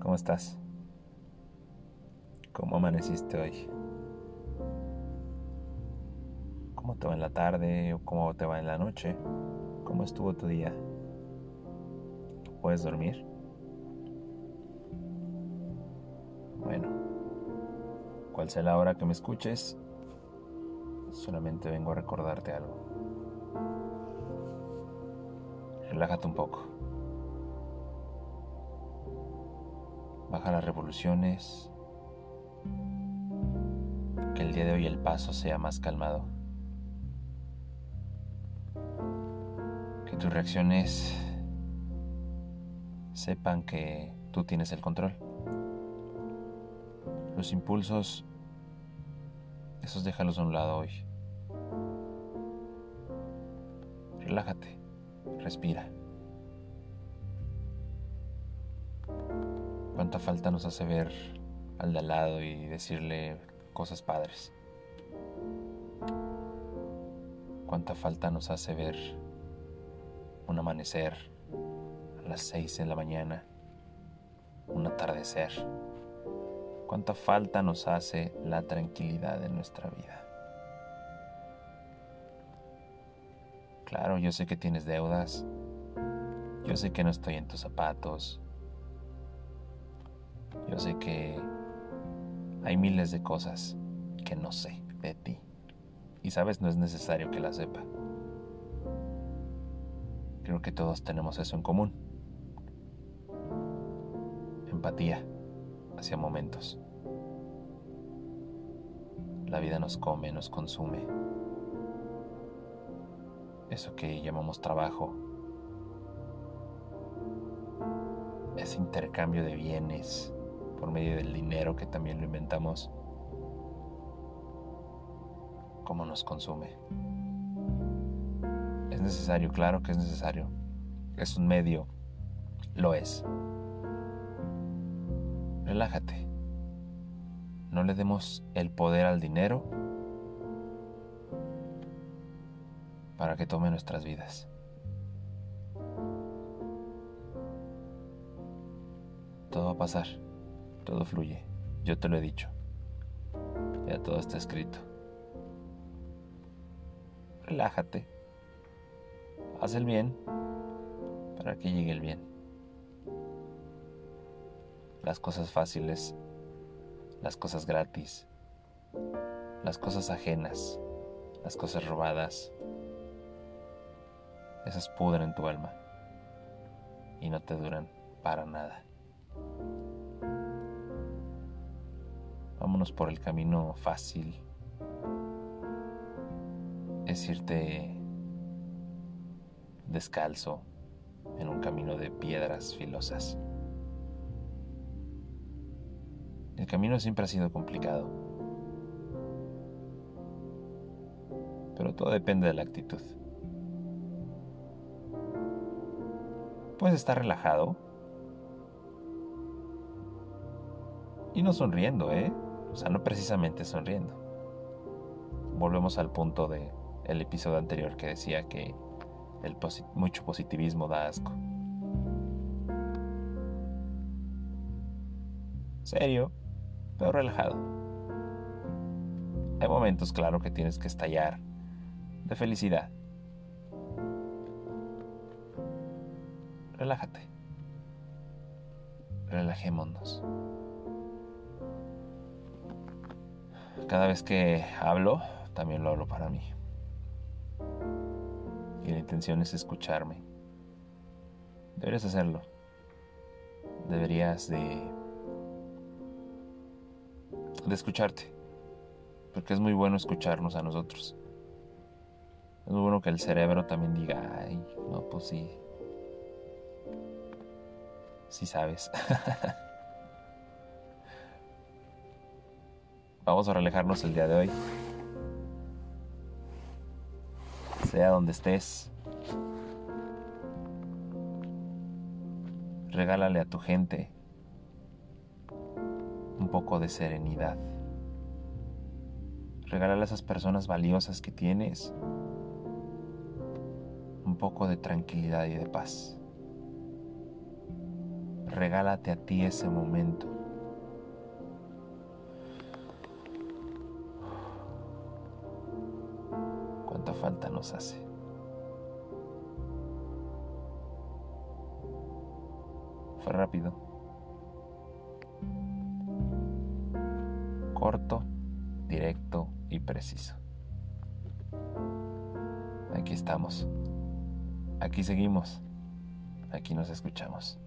¿Cómo estás? ¿Cómo amaneciste hoy? ¿Cómo te va en la tarde o cómo te va en la noche? ¿Cómo estuvo tu día? ¿Puedes dormir? Bueno, cual sea la hora que me escuches, solamente vengo a recordarte algo. Relájate un poco. Baja las revoluciones. Que el día de hoy el paso sea más calmado. Que tus reacciones sepan que tú tienes el control. Los impulsos, esos déjalos a un lado hoy. Relájate, respira. ¿Cuánta falta nos hace ver al de al lado y decirle cosas padres? ¿Cuánta falta nos hace ver un amanecer a las seis de la mañana, un atardecer? ¿Cuánta falta nos hace la tranquilidad de nuestra vida? Claro, yo sé que tienes deudas. Yo sé que no estoy en tus zapatos. Yo sé que hay miles de cosas que no sé de ti. Y sabes, no es necesario que las sepa. Creo que todos tenemos eso en común. Empatía hacia momentos. La vida nos come, nos consume. Eso que llamamos trabajo. Ese intercambio de bienes por medio del dinero que también lo inventamos. ¿Cómo nos consume? Es necesario, claro que es necesario. Es un medio. Lo es. Relájate. No le demos el poder al dinero para que tome nuestras vidas. Todo va a pasar, todo fluye, yo te lo he dicho, ya todo está escrito. Relájate, haz el bien para que llegue el bien. Las cosas fáciles, las cosas gratis, las cosas ajenas, las cosas robadas, esas pudren tu alma y no te duran para nada. Vámonos por el camino fácil. Es irte descalzo en un camino de piedras filosas. El camino siempre ha sido complicado, pero todo depende de la actitud. Puedes estar relajado y no sonriendo, ¿eh? O sea, no precisamente sonriendo. Volvemos al punto del el episodio anterior que decía que el mucho positivismo da asco. Serio, pero relajado. Hay momentos, claro, que tienes que estallar de felicidad. Relájate. Relajémonos. Cada vez que hablo, también lo hablo para mí. Y la intención es escucharme. Deberías hacerlo. Deberías de de escucharte. Porque es muy bueno escucharnos a nosotros. Es muy bueno que el cerebro también diga, ay, no, pues sí. Sí sabes. Vamos a relajarnos el día de hoy. Sea donde estés. Regálale a tu gente un poco de serenidad. Regálale a esas personas valiosas que tienes un poco de tranquilidad y de paz. regálate a ti ese momento. Falta nos hace? Fue rápido. Corto, directo y preciso. Aquí estamos. Aquí seguimos. Aquí nos escuchamos.